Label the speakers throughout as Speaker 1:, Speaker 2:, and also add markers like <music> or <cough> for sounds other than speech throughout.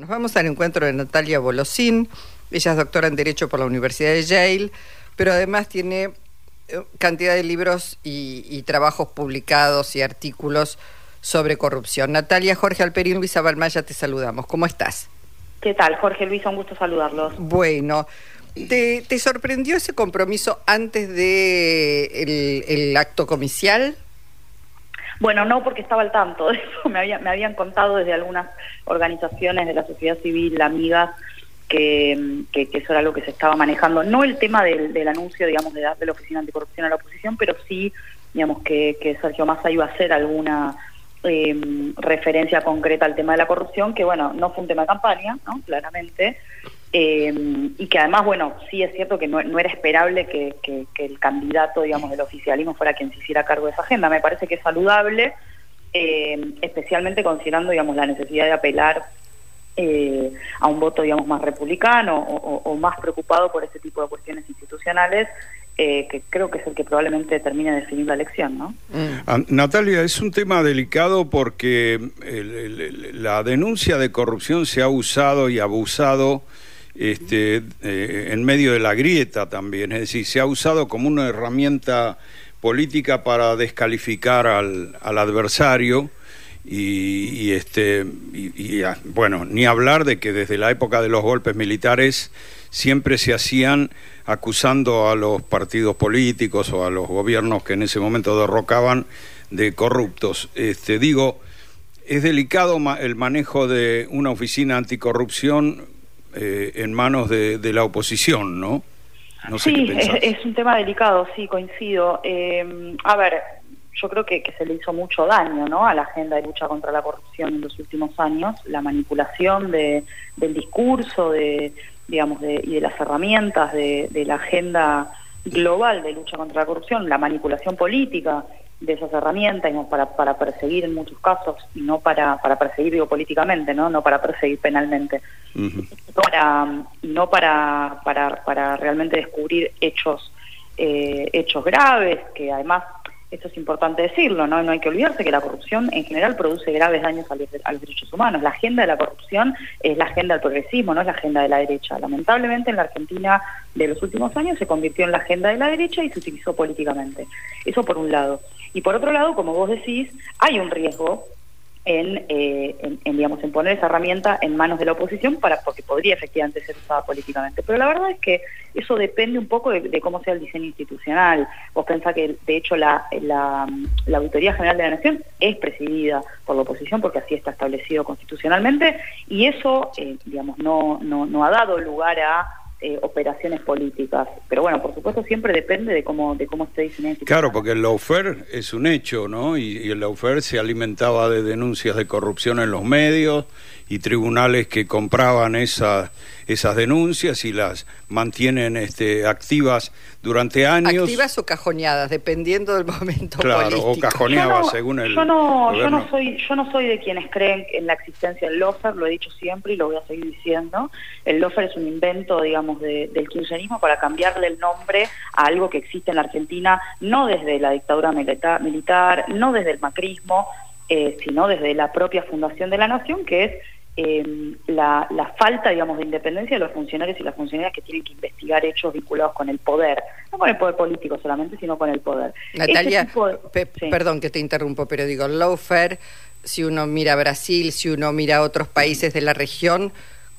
Speaker 1: Nos vamos al encuentro de Natalia Bolosín. Ella es doctora en Derecho por la Universidad de Yale, pero además tiene eh, cantidad de libros y, trabajos publicados y artículos sobre corrupción. Natalia, Jorge Alperín, Luisa Balmaya, te saludamos. ¿Cómo estás?
Speaker 2: ¿Qué tal, Jorge Luisa? Un gusto saludarlos.
Speaker 1: Bueno, ¿te, sorprendió ese compromiso antes del el acto comicial?
Speaker 2: Bueno, no porque estaba al tanto de eso, <laughs> me, había, me habían contado desde algunas organizaciones de la sociedad civil, amigas, que, que, eso era lo que se estaba manejando. No el tema del, del anuncio, digamos, de, de la Oficina Anticorrupción a la oposición, pero sí, digamos, que, que Sergio Massa iba a hacer alguna eh, referencia concreta al tema de la corrupción, que bueno, no fue un tema de campaña, ¿no? Claramente, eh, y que además, bueno, sí es cierto que no, era esperable que, el candidato, digamos, del oficialismo fuera quien se hiciera cargo de esa agenda. Me parece que es saludable, eh, especialmente considerando, digamos, la necesidad de apelar eh, a un voto, digamos, más republicano o, más preocupado por este tipo de cuestiones institucionales, que creo que es el que probablemente termine de definir la elección, ¿no?
Speaker 3: Ah, Natalia, es un tema delicado porque la denuncia de corrupción se ha usado y abusado este, eh, en medio de la grieta también, es decir, se ha usado como una herramienta política para descalificar al, adversario y, este y, ah, bueno ni hablar de que desde la época de los golpes militares siempre se hacían acusando a los partidos políticos o a los gobiernos que en ese momento derrocaban de corruptos este digo es delicado el manejo de una oficina anticorrupción eh, en manos de, la oposición, ¿no?
Speaker 2: no sé sí, es, un tema delicado, sí, coincido. Eh, a ver, yo creo que, se le hizo mucho daño ¿no? a la agenda de lucha contra la corrupción en los últimos años, la manipulación de, del discurso de, digamos, de, y de las herramientas de, de la agenda global de lucha contra la corrupción, la manipulación política de esas herramientas para, para perseguir en muchos casos y no para, para perseguir digo políticamente no no para perseguir penalmente. Para no para, para para realmente descubrir hechos eh, hechos graves que además esto es importante decirlo, ¿no? No hay que olvidarse que la corrupción en general produce graves daños a los, derechos humanos. La agenda de la corrupción es la agenda del progresismo, no es la agenda de la derecha. Lamentablemente en la Argentina de los últimos años se convirtió en la agenda de la derecha y se utilizó políticamente. Eso por un lado. Y por otro lado, como vos decís, hay un riesgo eh, en, digamos en poner esa herramienta en manos de la oposición para porque podría efectivamente ser usada políticamente. Pero la verdad es que eso depende un poco de, cómo sea el diseño institucional. Vos pensás que de hecho la, la, auditoría general de la nación es presidida por la oposición porque así está establecido constitucionalmente y eso eh, digamos no, no no ha dado lugar a eh, operaciones políticas. Pero bueno, por supuesto siempre depende de cómo de cómo esté diseñado.
Speaker 3: Claro, porque el lawfare es un hecho, ¿no? Y, y el lawfare se alimentaba de denuncias de corrupción en los medios y tribunales que compraban esa, esas denuncias y las mantienen este, activas durante años.
Speaker 1: Activas o cajoneadas, dependiendo del momento
Speaker 3: claro, o cajoneadas según el
Speaker 2: yo no, yo no soy Yo no soy de quienes creen en la existencia del lofer, lo he dicho siempre y lo voy a seguir diciendo. El lofer es un invento, digamos, del kirchnerismo para cambiarle el nombre a algo que existe en la Argentina, no desde la dictadura militar, militar no desde el macrismo, eh, sino desde la propia fundación de la nación, que es eh, la, falta, digamos, de independencia de los funcionarios y las funcionarias que tienen que investigar hechos vinculados con el poder, no con el poder político solamente, sino con el poder.
Speaker 1: Natalia, perdón que te interrumpo, pero digo, lawfare, si uno mira Brasil, si uno mira otros países de la región,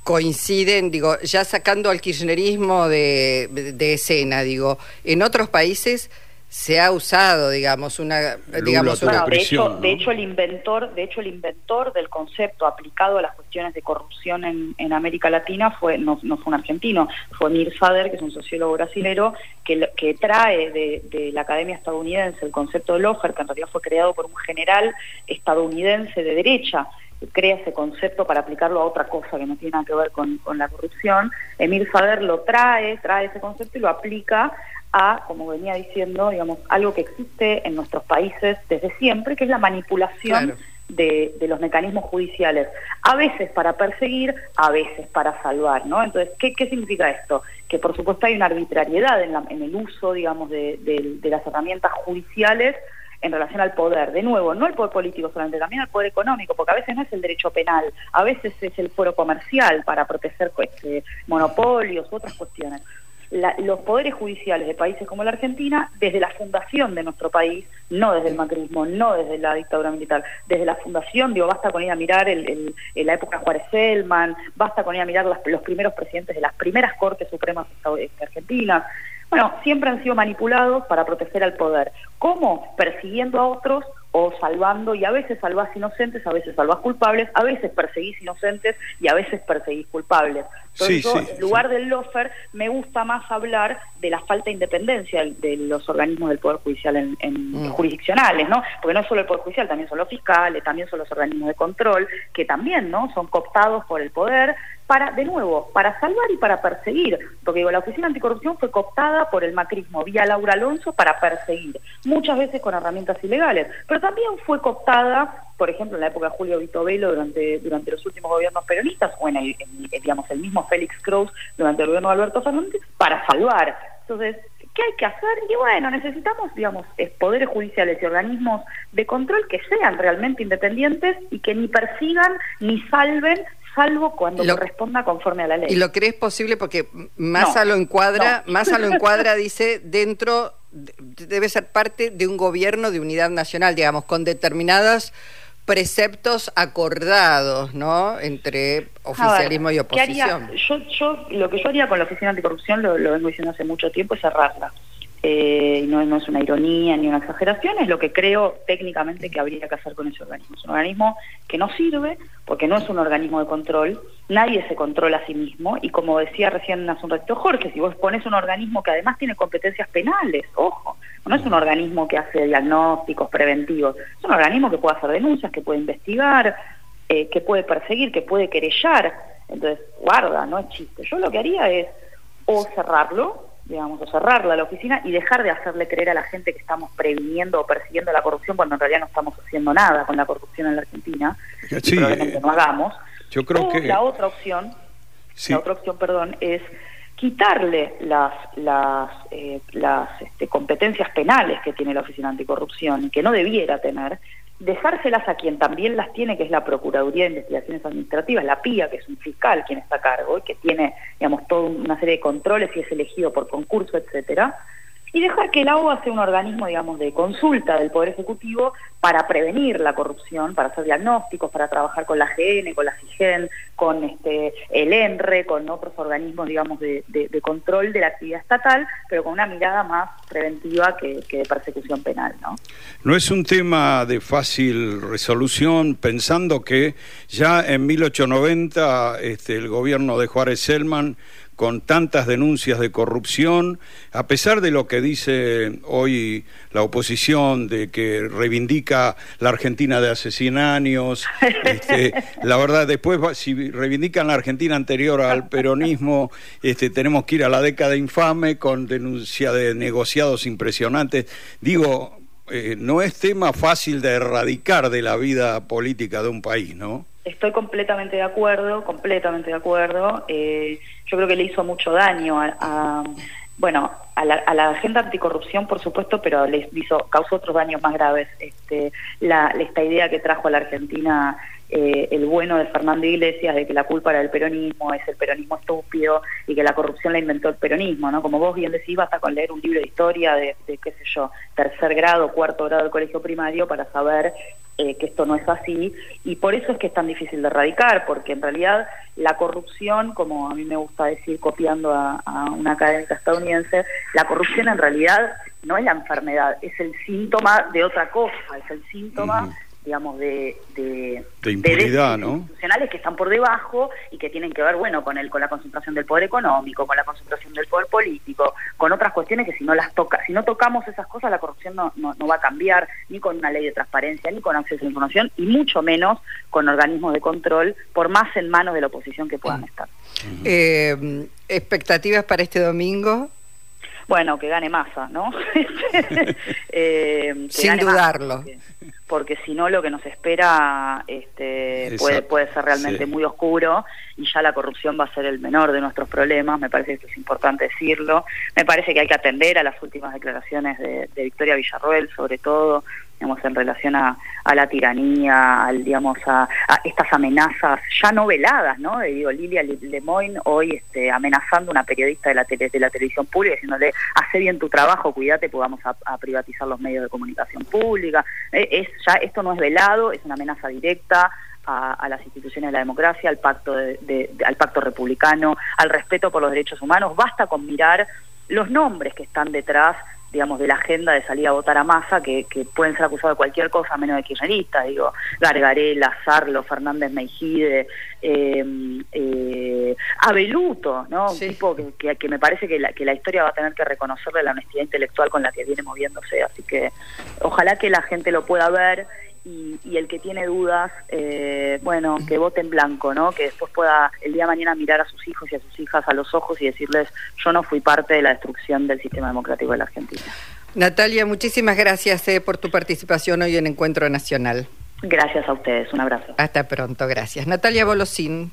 Speaker 1: coinciden, digo, ya sacando al kirchnerismo de, de escena, digo, en otros países se ha usado, digamos, una, digamos, una
Speaker 2: de hecho, de hecho el inventor, de hecho el inventor del concepto aplicado a las cuestiones de corrupción en, en América Latina fue no, no, fue un argentino, fue Mir Sader, que es un sociólogo brasilero que, que trae de, de, la Academia estadounidense el concepto de Lofer, que en realidad fue creado por un general estadounidense de derecha crea ese concepto para aplicarlo a otra cosa que no tiene nada que ver con, con la corrupción. Emir Sader lo trae, trae ese concepto y lo aplica a, como venía diciendo, digamos, algo que existe en nuestros países desde siempre, que es la manipulación de, los mecanismos judiciales, a veces para perseguir, a veces para salvar, ¿no? Entonces, ¿qué, qué significa esto? Que por supuesto hay una arbitrariedad en, el uso, digamos, de, las herramientas judiciales en relación al poder. De nuevo, no el poder político solamente, también al poder económico, porque a veces no es el derecho penal, a veces es el foro comercial para proteger este, monopolios u otras cuestiones los poderes judiciales de países como la Argentina, desde la fundación de nuestro país, no desde el macrismo, no desde la dictadura militar, desde la fundación, digo, basta con ir a mirar el, la época de Juárez Selman, basta con ir a mirar los primeros presidentes de las primeras Cortes Supremas este, argentinas, bueno, siempre han sido manipulados para proteger al poder. ¿Cómo? Persiguiendo a otros o salvando, y a veces salvás inocentes, a veces salvás culpables, a veces perseguís inocentes y a veces perseguís culpables. Entonces, en lugar del lofer, me gusta más hablar de la falta de independencia de los organismos del Poder Judicial en, mm. jurisdiccionales, ¿no? Porque no solo el Poder Judicial, también son los fiscales, también son los organismos de control, que también, ¿no? Son cooptados por el poder para, de nuevo, para salvar y para perseguir. Porque digo, la Oficina Anticorrupción fue cooptada por el macrismo vía Laura Alonso para perseguir, muchas veces con herramientas ilegales, pero también fue cooptada por ejemplo, en la época de Julio Vitovelo durante, durante los últimos gobiernos peronistas, o en el, digamos, el mismo Félix Cruz durante el gobierno de Alberto Fernández, para salvar. Entonces, ¿qué hay que hacer? Y bueno, necesitamos, digamos, poderes judiciales y organismos de control que sean realmente independientes y que ni persigan ni salven salvo cuando lo, corresponda conforme a la ley.
Speaker 1: ¿Y lo crees posible? Porque Massa lo encuadra, Massa lo <laughs> encuadra, dice, dentro, debe ser parte de un gobierno de unidad nacional, digamos, con determinadas preceptos acordados, ¿no? Entre oficialismo y oposición.
Speaker 2: Yo, yo, lo que yo haría con la Oficina Anticorrupción, lo, lo vengo diciendo hace mucho tiempo, es cerrarla. Eh, no, es una ironía ni una exageración, es lo que creo técnicamente que habría que hacer con ese organismo. Es un organismo que no sirve porque no es un organismo de control, nadie se controla a sí mismo y como decía recién hace un ratito Jorge, si vos pones un organismo que además tiene competencias penales, ojo, no es un organismo que hace diagnósticos preventivos, es un organismo que puede hacer denuncias, que puede investigar, eh, que puede perseguir, que puede querellar, entonces guarda, no es chiste. Yo lo que haría es o cerrarlo, digamos, o cerrarla la oficina y dejar de hacerle creer a la gente que estamos previniendo o persiguiendo la corrupción cuando en realidad no estamos haciendo nada con la corrupción en la Argentina. Sí, probablemente no hagamos.
Speaker 3: Yo creo que
Speaker 2: la otra opción, la otra opción, perdón, es quitarle las las eh, las este, competencias penales que tiene la Oficina Anticorrupción y que no debiera tener dejárselas a quien también las tiene, que es la Procuraduría de Investigaciones Administrativas, la PIA, que es un fiscal quien está a cargo y que tiene, digamos, toda una serie de controles y es elegido por concurso, etcétera, y dejar que el AUA sea un organismo, digamos, de consulta del Poder Ejecutivo para prevenir la corrupción, para hacer diagnósticos, para trabajar con la GN, con la CIGEN, con este, el ENRE, con otros organismos, digamos, de, control de la actividad estatal, pero con una mirada más preventiva que, que, de persecución penal, ¿no?
Speaker 3: No es un tema de fácil resolución, pensando que ya en 1890 este, el gobierno de Juárez Selman con tantas denuncias de corrupción, a pesar de lo que dice hoy la oposición, de que reivindica la Argentina de hace 100 años, <laughs> este, la verdad, después, si reivindican la Argentina anterior al peronismo, este, tenemos que ir a la década infame con denuncia de negociados impresionantes. Digo, eh, no es tema fácil de erradicar de la vida política de un país, ¿no?
Speaker 2: Estoy completamente de acuerdo, completamente de acuerdo. Eh, yo creo que le hizo mucho daño a, bueno, a la, a la, agenda anticorrupción, por supuesto, pero le hizo, causó otros daños más graves. Este, la, esta idea que trajo a la Argentina eh, el bueno de Fernando Iglesias de que la culpa era del peronismo, es el peronismo estúpido y que la corrupción la inventó el peronismo, ¿no? Como vos bien decís, basta con leer un libro de historia de, de qué sé yo, tercer grado, cuarto grado del colegio primario para saber eh, que esto no es así y por eso es que es tan difícil de erradicar, porque en realidad la corrupción, como a mí me gusta decir copiando a, una académica estadounidense, la corrupción en realidad no es la enfermedad, es el síntoma de otra cosa, es el síntoma digamos, de, de,
Speaker 3: de impunidad,
Speaker 2: institucionales que están por debajo y que tienen que ver, bueno, con el, con la concentración del poder económico, con la concentración del poder político, con otras cuestiones que si no las toca, si no tocamos esas cosas, la corrupción no, no, va a cambiar ni con una ley de transparencia, ni con acceso a la información, y mucho menos con organismos de control, por más en manos de la oposición que puedan estar.
Speaker 1: Eh, ¿Expectativas para este domingo?
Speaker 2: Bueno, que gane masa, ¿no? <laughs> <laughs>
Speaker 1: eh, Sin dudarlo
Speaker 2: porque si no lo que nos espera este, puede, puede ser realmente muy oscuro y ya la corrupción va a ser el menor de nuestros problemas, me parece que es importante decirlo, me parece que hay que atender a las últimas declaraciones de, Victoria Villarroel sobre todo, digamos, en relación a, la tiranía, al, digamos, a, estas amenazas ya no veladas, ¿no? digo, Lilia Lemoyne hoy este, amenazando a una periodista de la, tele, de la televisión pública, diciéndole, hace bien tu trabajo, cuídate, pues vamos a, privatizar los medios de comunicación pública. Eh, es, ya Esto no es velado, es una amenaza directa, a, las instituciones de la democracia, al pacto, al pacto republicano, al respeto por los derechos humanos. Basta con mirar los nombres que están detrás digamos, de la agenda de salir a votar a masa, que, que pueden ser acusados de cualquier cosa menos de kirchneristas, digo, Gargarela, Sarlo, Fernández Meijide, eh, eh, Abeluto, ¿no? Un tipo que, que, me parece que la, que la historia va a tener que reconocerle la honestidad intelectual con la que viene moviéndose, así que ojalá que la gente lo pueda ver y, el que tiene dudas, eh, bueno, que vote en blanco, ¿no? Que después pueda el día de mañana mirar a sus hijos y a sus hijas a los ojos y decirles, yo no fui parte de la destrucción del sistema democrático de la Argentina.
Speaker 1: Natalia, muchísimas gracias eh, por tu participación hoy en Encuentro Nacional.
Speaker 2: Gracias a ustedes, un abrazo.
Speaker 1: Hasta pronto, gracias. Natalia Bolosín.